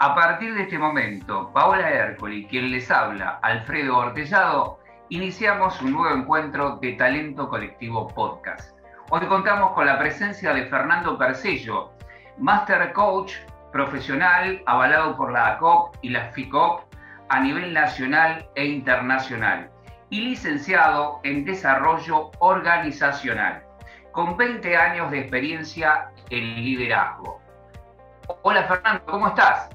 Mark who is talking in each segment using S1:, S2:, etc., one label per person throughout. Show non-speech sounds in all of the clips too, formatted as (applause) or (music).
S1: A partir de este momento, Paola Hércoli, quien les habla, Alfredo Ortellado, iniciamos un nuevo encuentro de Talento Colectivo Podcast. Hoy contamos con la presencia de Fernando Percello, Master Coach profesional avalado por la ACOP y la FICOP a nivel nacional e internacional y licenciado en Desarrollo Organizacional, con 20 años de experiencia en liderazgo. Hola Fernando, ¿cómo estás?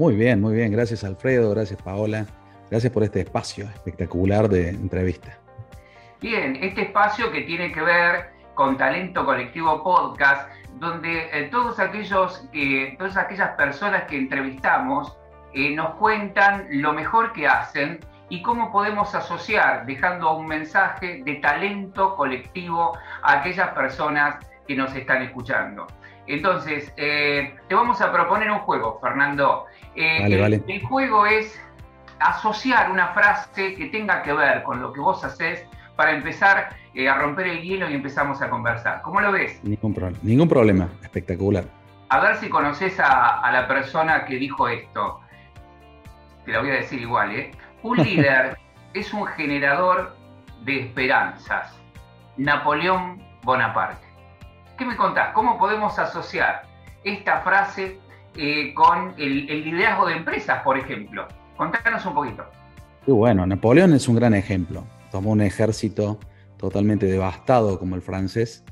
S2: Muy bien, muy bien. Gracias Alfredo, gracias Paola. Gracias por este espacio espectacular de entrevista.
S1: Bien, este espacio que tiene que ver con Talento Colectivo Podcast, donde eh, todos aquellos que, todas aquellas personas que entrevistamos eh, nos cuentan lo mejor que hacen y cómo podemos asociar, dejando un mensaje de talento colectivo a aquellas personas que nos están escuchando. Entonces, eh, te vamos a proponer un juego, Fernando. Eh, el, juego es asociar una frase que tenga que ver con lo que vos haces para empezar eh, a romper el hielo y empezamos a conversar. ¿Cómo lo ves?
S2: Ningún, ningún problema, espectacular.
S1: A ver si conoces a, a la persona que dijo esto. Te lo voy a decir igual, ¿eh? Un (laughs) líder es un generador de esperanzas. Napoleón Bonaparte. ¿Qué me contás? ¿Cómo podemos asociar esta frase eh, con el, liderazgo de empresas, por ejemplo? Contanos un poquito.
S2: Bueno, Napoleón es un gran ejemplo. Tomó un ejército totalmente devastado como el francés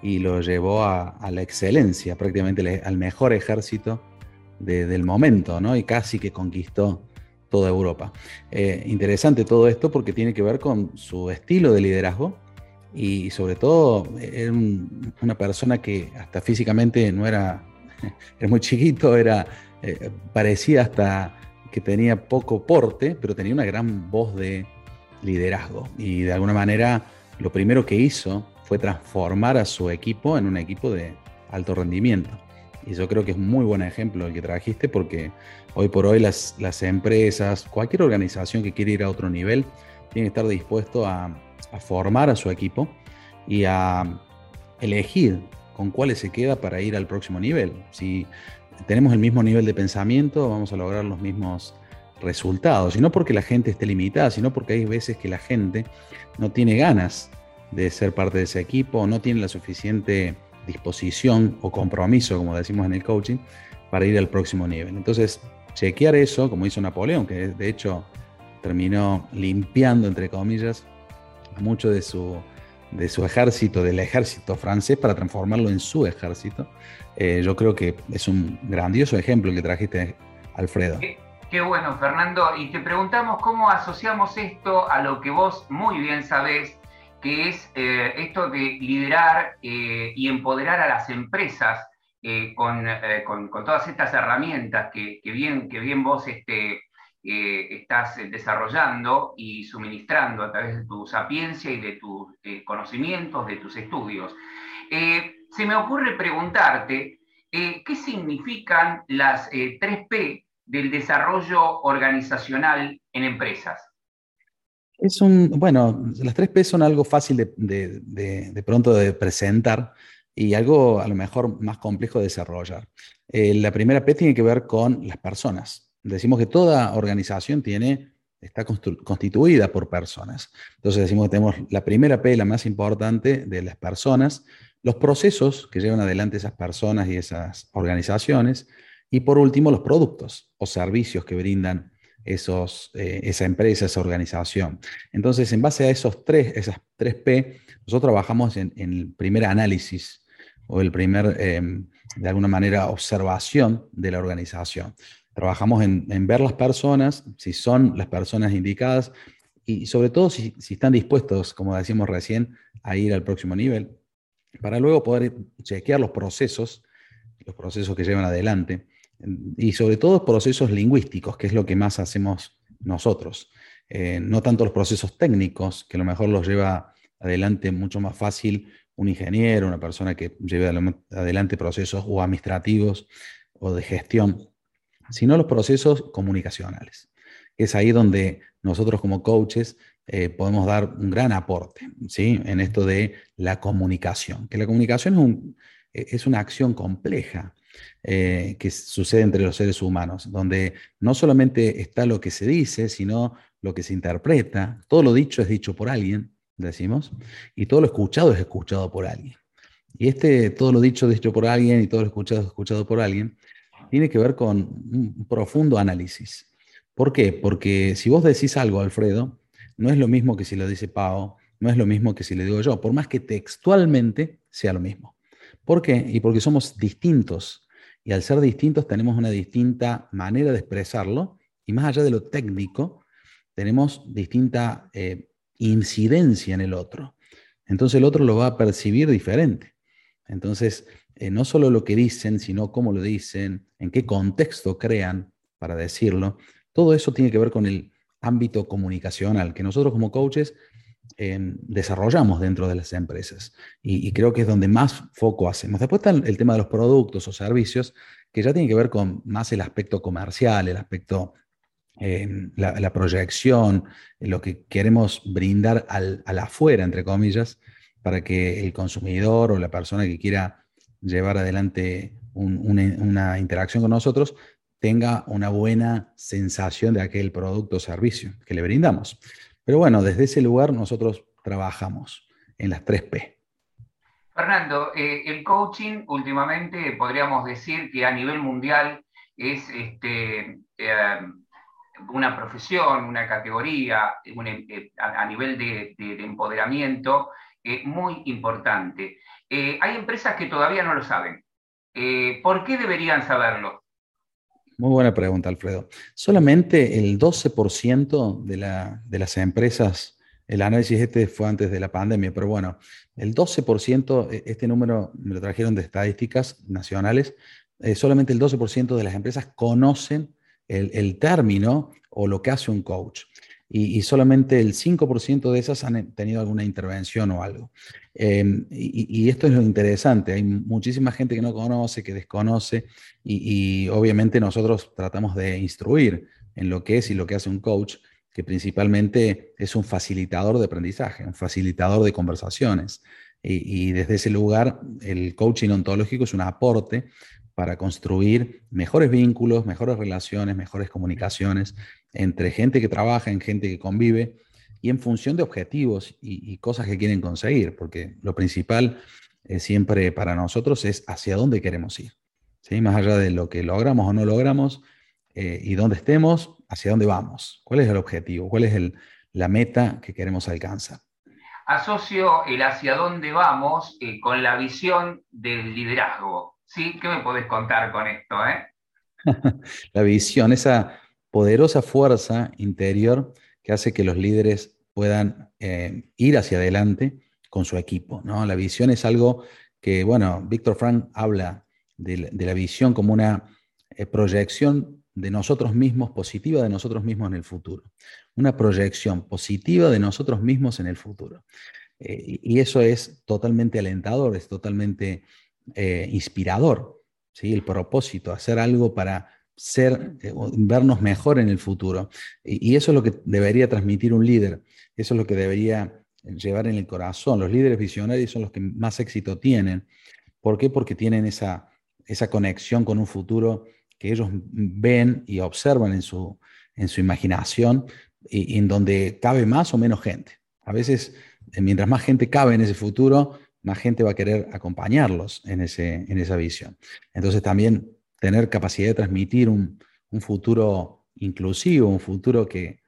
S2: y lo llevó a, la excelencia, prácticamente al mejor ejército del momento, ¿no? Y casi que conquistó toda Europa. Eh, interesante todo esto porque tiene que ver con su estilo de liderazgo y sobre todo era una persona que hasta físicamente no era, (laughs) era muy chiquito, era, eh, parecía hasta que tenía poco porte, pero tenía una gran voz de liderazgo y de alguna manera lo primero que hizo fue transformar a su equipo en un equipo de alto rendimiento. Y yo creo que es un muy buen ejemplo el que trajiste porque hoy por hoy las, las empresas, cualquier organización que quiere ir a otro nivel, tiene que estar dispuesto a, a formar a su equipo y a elegir con cuáles se queda para ir al próximo nivel. Si tenemos el mismo nivel de pensamiento, vamos a lograr los mismos resultados. Y no porque la gente esté limitada, sino porque hay veces que la gente no tiene ganas de ser parte de ese equipo, no tiene la suficiente disposición o compromiso, como decimos en el coaching, para ir al próximo nivel. Entonces, chequear eso, como hizo Napoleón, que de hecho terminó limpiando, entre comillas, mucho de su, de su ejército, del ejército francés, para transformarlo en su ejército. Eh, yo creo que es un grandioso ejemplo que trajiste, Alfredo.
S1: Qué, bueno, Fernando. Y te preguntamos cómo asociamos esto a lo que vos muy bien sabés, que es eh, esto de liderar eh, y empoderar a las empresas con, con, todas estas herramientas que, que, bien, que bien vos este, estás desarrollando y suministrando a través de tu sapiencia y de tus eh, conocimientos, de tus estudios. Eh, se me ocurre preguntarte, eh, ¿qué significan las 3P del desarrollo organizacional en empresas?
S2: Es un, bueno, las 3P son algo fácil de, de, pronto de presentar y algo a lo mejor más complejo de desarrollar. la primera P tiene que ver con las personas. Decimos que toda organización tiene, está constituida por personas. Entonces decimos que tenemos la primera P, la más importante, de las personas, los procesos que llevan adelante esas personas y esas organizaciones, y por último los productos o servicios que brindan esos, eh, esa empresa, esa organización. Entonces, en base a esos tres, esas tres P, nosotros trabajamos en, el primer análisis o el primer, em, de alguna manera, observación de la organización. Trabajamos en, ver las personas, si son las personas indicadas y sobre todo si, están dispuestos, como decíamos recién, a ir al próximo nivel, para luego poder chequear los procesos, los procesos que llevan adelante y sobre todo procesos lingüísticos, que es lo que más hacemos nosotros. Eh, no tanto los procesos técnicos, que a lo mejor los lleva adelante mucho más fácil un ingeniero, una persona que lleve adelante procesos o administrativos o de gestión, sino los procesos comunicacionales. Es ahí donde nosotros como coaches eh, podemos dar un gran aporte ¿sí? en esto de la comunicación, que la comunicación es, un, es una acción compleja, eh, que sucede entre los seres humanos, donde no solamente está lo que se dice, sino lo que se interpreta. Todo lo dicho es dicho por alguien, decimos, y todo lo escuchado es escuchado por alguien. Y este, todo lo dicho es dicho por alguien y todo lo escuchado es escuchado por alguien, tiene que ver con un profundo análisis. ¿Por qué? Porque si vos decís algo, Alfredo, no es lo mismo que si lo dice Pau, no es lo mismo que si le digo yo, por más que textualmente sea lo mismo. ¿Por qué? Y porque somos distintos. Y al ser distintos tenemos una distinta manera de expresarlo. Y más allá de lo técnico, tenemos distinta eh, incidencia en el otro. Entonces el otro lo va a percibir diferente. Entonces, eh, no solo lo que dicen, sino cómo lo dicen, en qué contexto crean para decirlo. Todo eso tiene que ver con el ámbito comunicacional, que nosotros como coaches Em, desarrollamos dentro de las empresas. Y, creo que es donde más foco hacemos. Después está el, tema de los productos o servicios, que ya tiene que ver con más el aspecto comercial, el aspecto, em, la, proyección, lo que queremos brindar al, afuera, entre comillas, para que el consumidor o la persona que quiera llevar adelante una interacción con nosotros tenga una buena sensación de aquel producto o servicio que le brindamos. Pero bueno, desde ese lugar nosotros trabajamos en las 3P.
S1: Fernando, eh, el coaching últimamente podríamos decir que a nivel mundial es este, eh, una profesión, una categoría, eh, a, nivel de, de empoderamiento muy importante. Hay empresas que todavía no lo saben. ¿Por qué deberían saberlo?
S2: Muy buena pregunta, Alfredo. Solamente el 12% de, de las empresas, el análisis este fue antes de la pandemia, pero bueno, el 12%, e, este número me lo trajeron de estadísticas nacionales, eh, solamente el 12% de las empresas conocen el, término o lo que hace un coach y, solamente el 5% de esas han tenido alguna intervención o algo. Em, y, esto es lo interesante, hay muchísima gente que no conoce, que desconoce, y, obviamente nosotros tratamos de instruir en lo que es y lo que hace un coach, que principalmente es un facilitador de aprendizaje, un facilitador de conversaciones. Y, desde ese lugar, el coaching ontológico es un aporte para construir mejores vínculos, mejores relaciones, mejores comunicaciones entre gente que trabaja, en gente que convive y en función de objetivos y, cosas que quieren conseguir, porque lo principal eh, siempre para nosotros es hacia dónde queremos ir. ¿sí? Más allá de lo que logramos o no logramos eh, y dónde estemos, hacia dónde vamos, cuál es el objetivo, cuál es el, la meta que queremos alcanzar.
S1: Asocio el hacia dónde vamos eh, con la visión del liderazgo. ¿sí? ¿Qué me podés contar con esto? (laughs)
S2: la visión, esa poderosa fuerza interior que hace que los líderes puedan eh, ir hacia adelante con su equipo. ¿no? La visión es algo que, bueno, Víctor Frank habla de, la visión como una eh, proyección de nosotros mismos, positiva de nosotros mismos en el futuro. Una proyección positiva de nosotros mismos en el futuro. Eh, y eso es totalmente alentador, es totalmente inspirador. ¿sí? El propósito, hacer algo para ser, eh, vernos mejor en el futuro. Y, eso es lo que debería transmitir un líder, eso es lo que debería llevar en el corazón. Los líderes visionarios son los que más éxito tienen. ¿Por qué? Porque tienen esa, esa conexión con un futuro que ellos ven y observan en su, en su imaginación y, en donde cabe más o menos gente. A veces, eh, mientras más gente cabe en ese futuro, más gente va a querer acompañarlos en, ese, en esa visión. Entonces también tener capacidad de transmitir un, futuro inclusivo, un futuro que,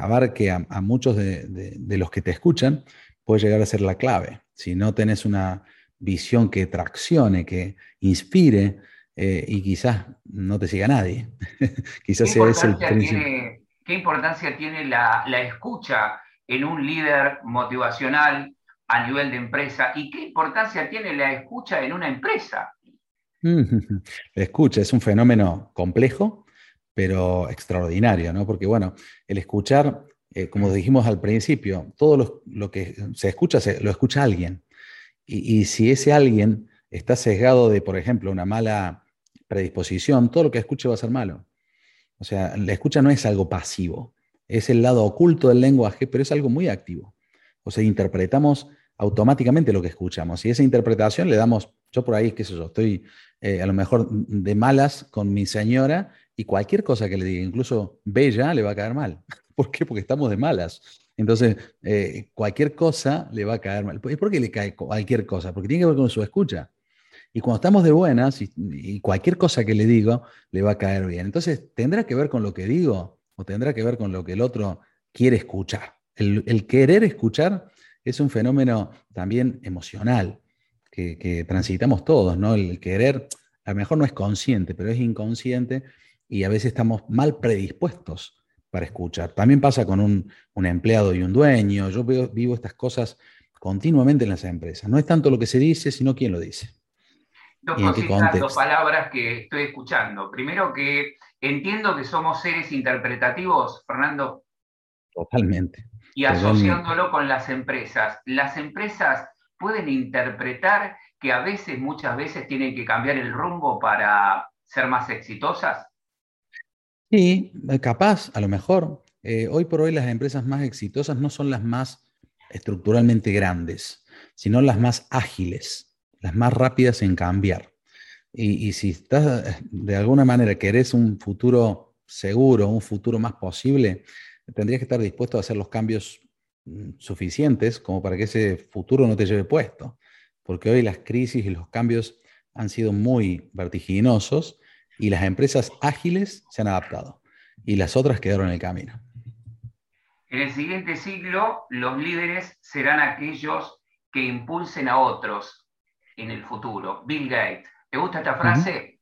S2: abarque a, muchos de, los que te escuchan, puede llegar a ser la clave. Si no tenés una visión que traccione, que inspire, eh, y quizás no te siga nadie. (laughs)
S1: quizás sea ese el principio. ¿Qué importancia tiene la, la escucha en un líder motivacional a nivel de empresa? ¿Y qué importancia tiene la escucha en una empresa? (laughs)
S2: Escucha, es un fenómeno complejo, pero extraordinario, ¿no? Porque, bueno, el escuchar, eh, como dijimos al principio, todo lo, que se escucha, lo escucha alguien. Y, si ese alguien está sesgado de, por ejemplo, una mala predisposición, todo lo que escuche va a ser malo. O sea, la escucha no es algo pasivo, es el lado oculto del lenguaje, pero es algo muy activo. O sea, interpretamos automáticamente lo que escuchamos y esa interpretación le damos Yo por ahí, qué sé yo, estoy eh, a lo mejor de malas con mi señora y cualquier cosa que le diga, incluso bella, le va a caer mal. (laughs) ¿Por qué? Porque estamos de malas. Entonces, eh, cualquier cosa le va a caer mal. ¿Y por qué le cae cualquier cosa? Porque tiene que ver con su escucha. Y cuando estamos de buenas, y, cualquier cosa que le digo, le va a caer bien. Entonces, ¿tendrá que ver con lo que digo o tendrá que ver con lo que el otro quiere escuchar? El, querer escuchar es un fenómeno también emocional que, que, transitamos todos, ¿no? El querer, a lo mejor no es consciente, pero es inconsciente y a veces estamos mal predispuestos para escuchar. También pasa con un, empleado y un dueño. Yo veo, vivo estas cosas continuamente en las empresas. No es tanto lo que se dice, sino quién lo dice.
S1: Dos cositas, dos palabras que estoy escuchando. Primero que entiendo que somos seres interpretativos, Fernando.
S2: Totalmente.
S1: Y asociándolo con las empresas. Las empresas pueden interpretar que a veces, muchas veces, tienen que cambiar el rumbo para ser más exitosas.
S2: Sí, eh, capaz, a lo mejor. Eh, hoy por hoy las empresas más exitosas no son las más estructuralmente grandes, sino las más ágiles, las más rápidas en cambiar. Y, si estás eh, de alguna manera querés un futuro seguro, un futuro más posible, tendrías que estar dispuesto a hacer los cambios suficientes como para que ese futuro no te lleve puesto. Porque hoy las crisis y los cambios han sido muy vertiginosos y las empresas ágiles se han adaptado y las otras quedaron en el camino.
S1: En el siguiente siglo, los líderes serán aquellos que impulsen a otros en el futuro. Bill Gates. ¿Te gusta esta frase?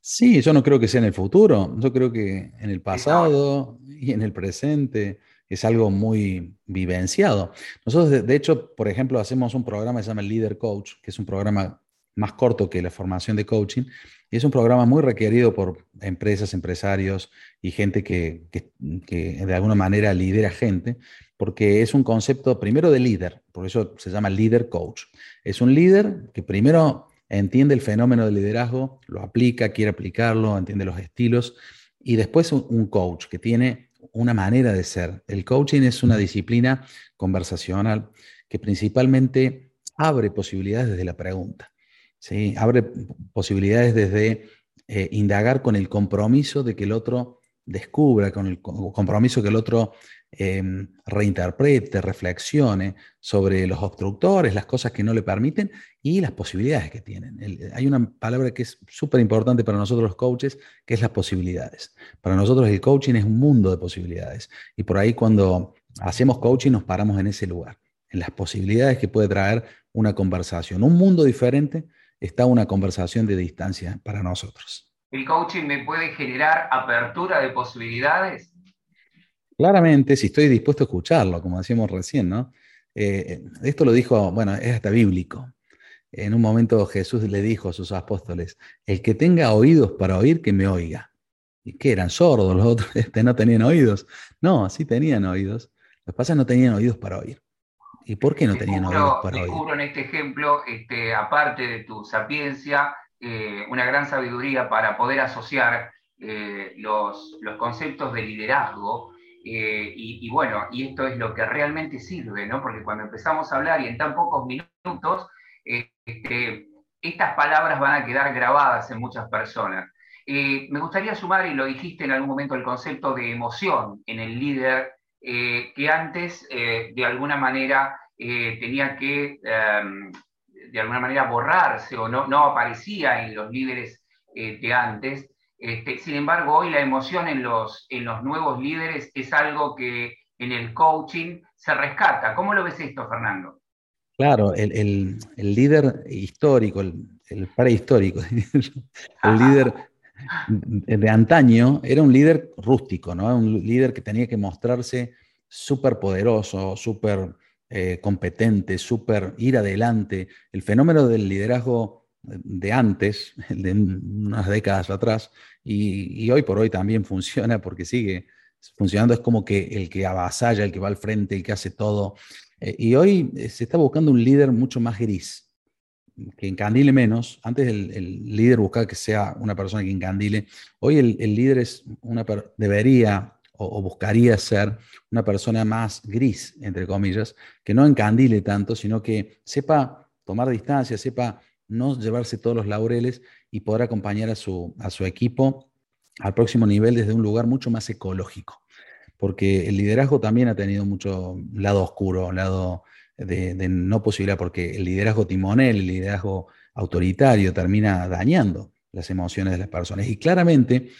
S2: Sí, yo no creo que sea en el futuro, yo creo que en el pasado y en el presente es algo muy vivenciado. Nosotros, de, hecho, por ejemplo, hacemos un programa que se llama Leader Coach, que es un programa más corto que la formación de coaching, y es un programa muy requerido por empresas, empresarios y gente que, de alguna manera lidera gente, porque es un concepto primero de líder, por eso se llama líder coach. Es un líder que primero entiende el fenómeno del liderazgo, lo aplica, quiere aplicarlo, entiende los estilos, y después un coach que tiene una manera de ser. El coaching es una disciplina conversacional que principalmente abre posibilidades desde la pregunta. ¿sí? Abre posibilidades desde eh, indagar con el compromiso de que el otro descubra, con el compromiso que el otro em, reinterprete, reflexione sobre los obstructores, las cosas que no le permiten y las posibilidades que tienen. hay una palabra que es súper importante para nosotros los coaches, que es las posibilidades. Para nosotros el coaching es un mundo de posibilidades. Y por ahí cuando hacemos coaching nos paramos en ese lugar, en las posibilidades que puede traer una conversación, un mundo diferente está una conversación de distancia para nosotros.
S1: ¿El coaching me puede generar apertura de posibilidades?
S2: Claramente, si estoy dispuesto a escucharlo, como decíamos recién, ¿no? Eh, esto lo dijo, bueno, es hasta bíblico. En un momento Jesús le dijo a sus apóstoles, el que tenga oídos para oír, que me oiga. ¿Y qué eran sordos los otros? (laughs) Este, no tenían oídos. No, sí tenían oídos. Los que no tenían oídos para oír. ¿Y por qué no tenían oídos para oír?
S1: en este ejemplo, este, aparte de tu sapiencia, eh, una gran sabiduría para poder asociar eh, los, conceptos de liderazgo. Eh, y, bueno, y esto es lo que realmente sirve, ¿no? Porque cuando empezamos a hablar y en tan pocos minutos, este, estas palabras van a quedar grabadas en muchas personas. me gustaría sumar, y lo dijiste en algún momento, el concepto de emoción en el líder eh, que antes eh, de alguna manera eh, tenía que em, de alguna manera borrarse o no aparecía en los líderes de antes. Este, sin embargo, hoy la emoción en los, en los nuevos líderes es algo que en el coaching se rescata. ¿Cómo lo ves esto, Fernando?
S2: Claro, el, líder histórico, el, el prehistórico, (laughs) el líder de antaño era un líder rústico, ¿no? Un líder que tenía que mostrarse súper poderoso, súper eh, competente, súper ir adelante. El fenómeno del liderazgo de antes, (laughs) de unas décadas atrás, y, hoy por hoy también funciona porque sigue funcionando, es como que el que avasalla, el que va al frente, el que hace todo. Eh, y hoy eh, se está buscando un líder mucho más gris, que encandile menos. Antes el, líder buscaba que sea una persona que encandile. Hoy el, líder es una debería o, buscaría ser una persona más gris, entre comillas, que no encandile tanto, sino que sepa tomar distancia, sepa no llevarse todos los laureles y poder acompañar a su, a su equipo al próximo nivel desde un lugar mucho más ecológico. Porque el liderazgo también ha tenido mucho lado oscuro, lado de, no posibilidad, porque el liderazgo timonel, el liderazgo autoritario termina dañando las emociones de las personas. Y claramente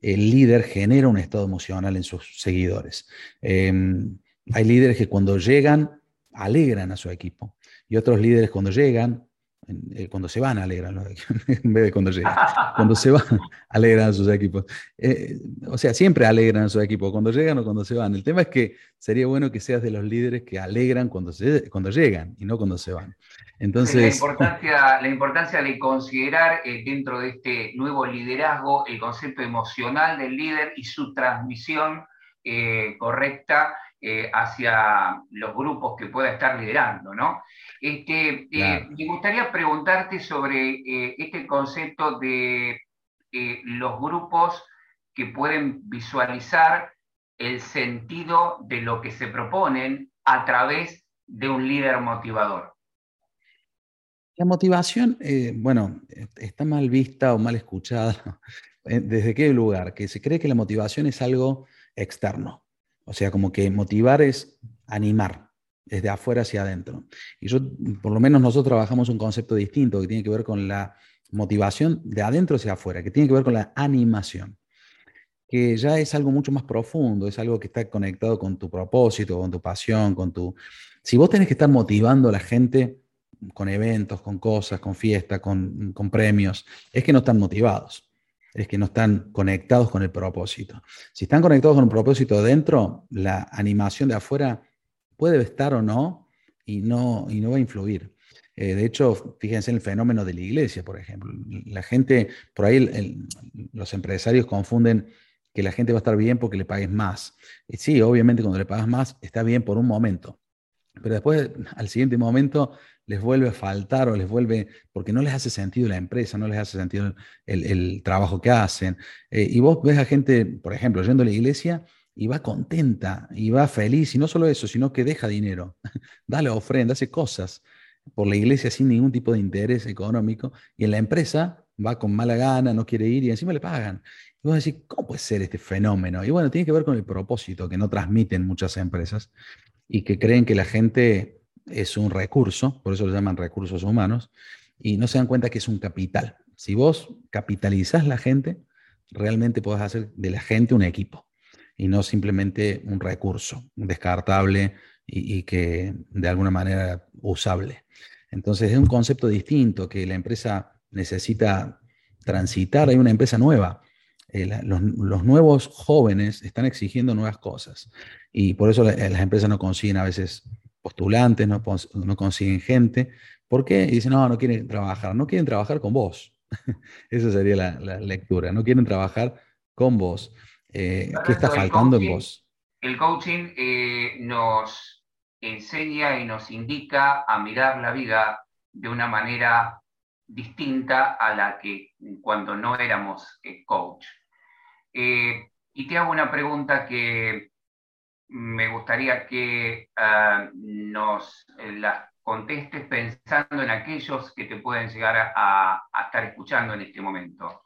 S2: el líder genera un estado emocional en sus seguidores. Em, hay líderes que cuando llegan alegran a su equipo y otros líderes cuando llegan cuando se van alegran (laughs) en vez de cuando llegan. Cuando se van, (laughs) alegran a sus equipos. Eh, o sea, siempre alegran a sus equipos, cuando llegan o cuando se van. El tema es que sería bueno que seas de los líderes que alegran cuando, se, cuando llegan y no cuando se van. Entonces,
S1: la, importancia, la importancia de considerar eh, dentro de este nuevo liderazgo el concepto emocional del líder y su transmisión correcta eh, hacia los grupos que pueda estar liderando, ¿no? Este, eh, me gustaría preguntarte sobre eh, este concepto de los grupos que pueden visualizar el sentido de lo que se proponen a través de un líder motivador.
S2: La motivación, bueno, está mal vista o mal escuchada. (laughs) ¿Desde qué lugar? Que se cree que la motivación es algo externo. O sea, como que motivar es animar desde afuera hacia adentro. Y yo, por lo menos nosotros trabajamos un concepto distinto que tiene que ver con la motivación de adentro hacia afuera, que tiene que ver con la animación, que ya es algo mucho más profundo, es algo que está conectado con tu propósito, con tu pasión, con tu... Si vos tenés que estar motivando a la gente con eventos, con cosas, con fiestas, con, con premios, es que no están motivados es que no están conectados con el propósito. Si están conectados con el propósito dentro, la animación de afuera puede estar o no y no, y no va a influir. Eh, de hecho, fíjense en el fenómeno de la iglesia, por ejemplo. La gente, por ahí los empresarios confunden que la gente va a estar bien porque le pagues más. sí, obviamente cuando le pagas más está bien por un momento, pero después, al siguiente momento, les vuelve a faltar o les vuelve, porque no les hace sentido la empresa, no les hace sentido el, trabajo que hacen. Eh, y vos ves a gente, por ejemplo, yendo a la iglesia y va contenta y va feliz, y no solo eso, sino que deja dinero, (laughs) dale ofrenda, hace cosas por la iglesia sin ningún tipo de interés económico, y en la empresa va con mala gana, no quiere ir y encima le pagan. Y vos decís, ¿cómo puede ser este fenómeno? Y bueno, tiene que ver con el propósito que no transmiten muchas empresas y que creen que la gente es un recurso, por eso lo llaman recursos humanos, y no se dan cuenta que es un capital. Si vos capitalizás la gente, realmente podés hacer de la gente un equipo y no simplemente un recurso descartable y, que de alguna manera usable. Entonces es un concepto distinto que la empresa necesita transitar. Hay una empresa nueva. Eh, los, nuevos jóvenes están exigiendo nuevas cosas y por eso las empresas no consiguen a veces postulantes, no, no consiguen gente. ¿Por qué? Y dicen, no, no quieren trabajar, no quieren trabajar con vos. (laughs) Esa sería la, lectura, no quieren trabajar con vos. Eh, ¿Qué está faltando en vos?
S1: El coaching eh, nos enseña y nos indica a mirar la vida de una manera distinta a la que cuando no éramos eh, coach. y te hago una pregunta que me gustaría que ah, nos eh, las contestes pensando en aquellos que te pueden llegar a, estar escuchando en este momento.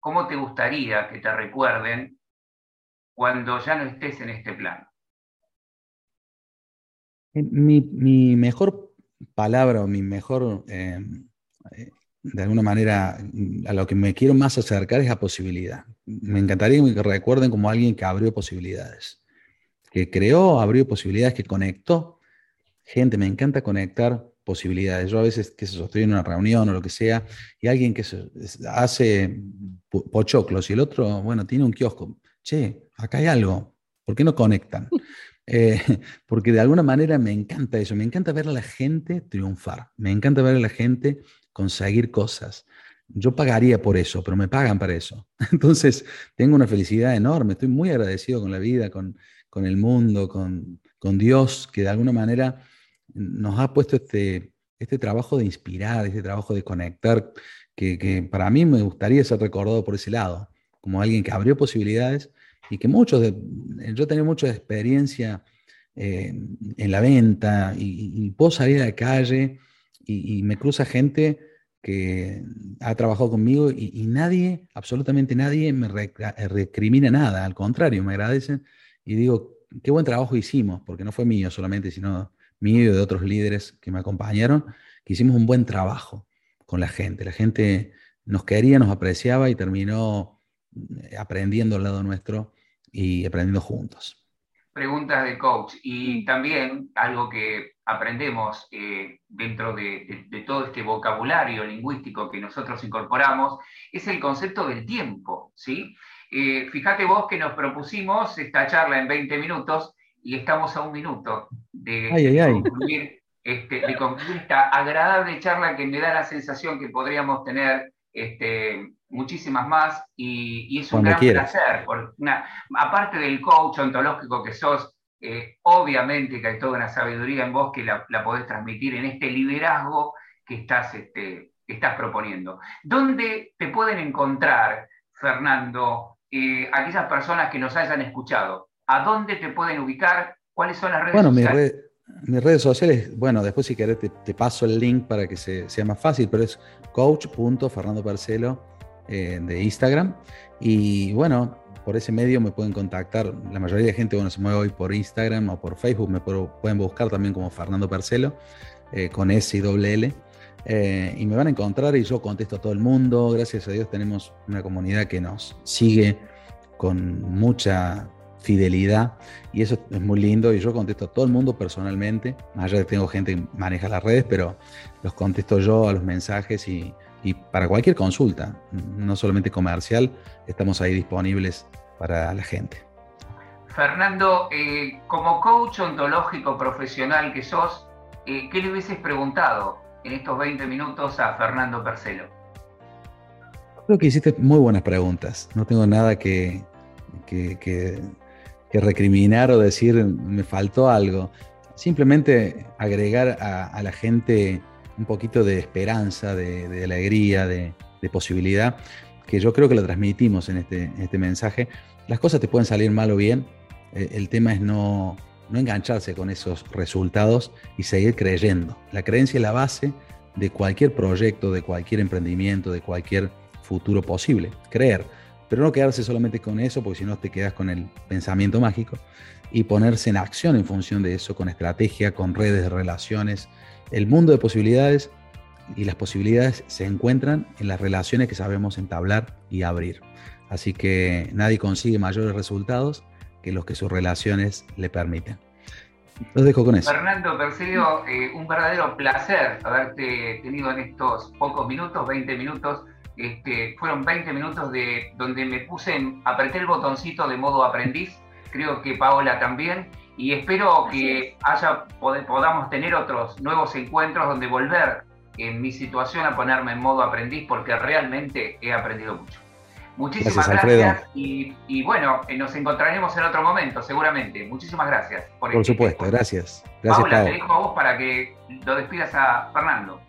S1: ¿Cómo te gustaría que te recuerden cuando ya no estés en este plan?
S2: Eh, mi, mejor palabra o mi mejor, eh, de alguna manera, a lo que me quiero más acercar es a posibilidad. Me encantaría que me recuerden como alguien que abrió posibilidades que creó, abrió posibilidades, que conectó. Gente, me encanta conectar posibilidades. Yo a veces, que se estoy en una reunión o lo que sea, y alguien que hace pochoclos y el otro, bueno, tiene un kiosco. Che, acá hay algo. ¿Por qué no conectan? (laughs) Eh, (laughs) porque de alguna manera me encanta eso. Me encanta ver a la gente triunfar. Me encanta ver a la gente conseguir cosas. Yo pagaría por eso, pero me pagan para eso. (laughs) Entonces, tengo una felicidad enorme. Estoy muy agradecido con la vida, con, con el mundo, con, Dios, que de alguna manera nos ha puesto este, este trabajo de inspirar, este trabajo de conectar, que, para mí me gustaría ser recordado por ese lado, como alguien que abrió posibilidades y que muchos de, yo tenía mucha experiencia eh, en la venta y, puedo salir a la calle y, me cruza gente que ha trabajado conmigo y, nadie, absolutamente nadie, me recrimina nada. Al contrario, me agradecen y digo, qué buen trabajo hicimos, porque no fue mío solamente, sino mío y de otros líderes que me acompañaron, que hicimos un buen trabajo con la gente. La gente nos quería, nos apreciaba y terminó eh, aprendiendo al lado nuestro y aprendiendo juntos.
S1: Preguntas de coach y también algo que aprendemos eh, dentro de, todo este vocabulario lingüístico que nosotros incorporamos es el concepto del tiempo, ¿sí? Eh, fíjate vos que nos propusimos esta charla en 20 minutos y estamos a un minuto de, Concluir, este, de concluir esta agradable charla que me da la sensación que podríamos tener este, muchísimas más y, es un gran placer. aparte del coach ontológico que sos, eh, obviamente que hay toda una sabiduría en vos que la, podés transmitir en este liderazgo que estás, este, estás proponiendo. ¿Dónde te pueden encontrar, Fernando, eh, aquellas personas que nos hayan escuchado? ¿A dónde te pueden ubicar? ¿Cuáles son las redes sociales?
S2: mis redes sociales, bueno, después si querés te, paso el link para que sea más fácil, pero es coach.fernandoparcelo eh, de Instagram. Y bueno, por ese medio me pueden contactar. La mayoría de gente, bueno, se mueve hoy por Instagram o por Facebook, me pueden buscar también como Fernando Parcelo, eh, con S y doble L. Eh, y me van a encontrar y yo contesto a todo el mundo. Gracias a Dios tenemos una comunidad que nos sigue con mucha fidelidad y eso es muy lindo y yo contesto a todo el mundo personalmente, más allá de que tengo gente que maneja las redes, pero los contesto yo a los mensajes y, para cualquier consulta, no solamente comercial, estamos ahí disponibles para la gente.
S1: Fernando, eh, como coach ontológico profesional que sos, eh, ¿qué le hubieses preguntado en estos 20 minutos a Fernando Percelo?
S2: Creo que hiciste muy buenas preguntas. No tengo nada que, que, recriminar o decir me faltó algo. Simplemente agregar a, la gente un poquito de esperanza, de, alegría, de, posibilidad, que yo creo que lo transmitimos en este, este mensaje. Las cosas te pueden salir mal o bien. Eh, el tema es no, no engancharse con esos resultados y seguir creyendo. La creencia es la base de cualquier proyecto, de cualquier emprendimiento, de cualquier futuro posible. Creer pero no quedarse solamente con eso, porque si no te quedas con el pensamiento mágico, y ponerse en acción en función de eso, con estrategia, con redes de relaciones. El mundo de posibilidades y las posibilidades se encuentran en las relaciones que sabemos entablar y abrir. Así que nadie consigue mayores resultados que los que sus relaciones le permiten. Los dejo con eso.
S1: Fernando Percelio, eh, un verdadero placer haberte tenido en estos pocos minutos, 20 minutos, este, fueron 20 minutos de, donde me puse, en, apreté el botoncito de modo aprendiz, creo que Paola también, y espero que haya, podamos tener otros nuevos encuentros donde volver en mi situación a ponerme en modo aprendiz porque realmente he aprendido mucho. Muchísimas gracias, y, bueno, eh, nos encontraremos en otro momento, seguramente. Muchísimas gracias.
S2: Por, por supuesto, gracias.
S1: gracias. Paola, te dejo a vos para que lo despidas a Fernando.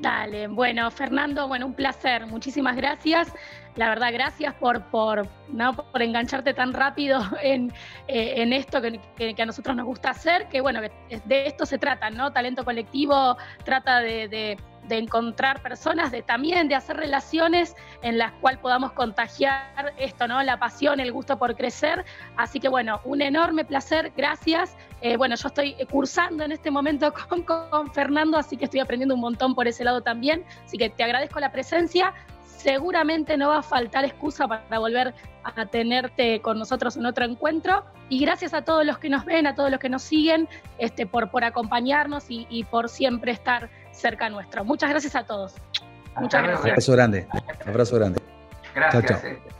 S3: Dale, bueno, Fernando, bueno, un placer, muchísimas gracias. La verdad, gracias por, por, ¿no? por engancharte tan rápido (laughs) en, eh, en esto que, que, a nosotros nos gusta hacer, que bueno, de esto se trata, ¿no? Talento colectivo trata de de encontrar personas, de también de hacer relaciones en las cuales podamos contagiar esto, ¿no? La pasión, el gusto por crecer. Así que bueno, un enorme placer, gracias. Eh, bueno, yo estoy cursando en este momento (laughs) con, con Fernando, así que estoy aprendiendo un montón por ese lado también. Así que te agradezco la presencia seguramente no va a faltar excusa para volver a tenerte con nosotros en otro encuentro. Y gracias a todos los que nos ven, a todos los que nos siguen, este, por, por acompañarnos y, por siempre estar cerca nuestro. Muchas gracias a todos. Muchas gracias.
S2: Abrazo grande. Abrazo grande.
S1: Gracias. Chao, chao.